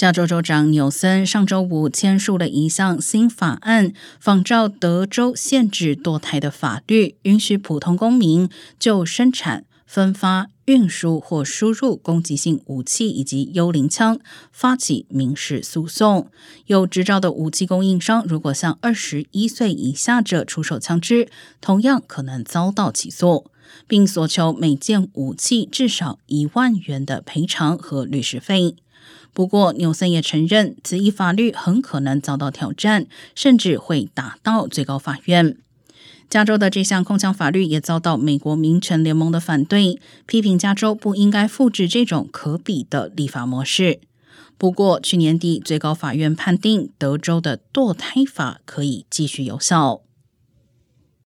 加州州长纽森上周五签署了一项新法案，仿照德州限制堕胎的法律，允许普通公民就生产、分发、运输或输入攻击性武器以及幽灵枪发起民事诉讼。有执照的武器供应商如果向二十一岁以下者出售枪支，同样可能遭到起诉，并索求每件武器至少一万元的赔偿和律师费。不过，纽森也承认，此一法律很可能遭到挑战，甚至会打到最高法院。加州的这项控枪法律也遭到美国民权联盟的反对，批评加州不应该复制这种可比的立法模式。不过，去年底最高法院判定德州的堕胎法可以继续有效。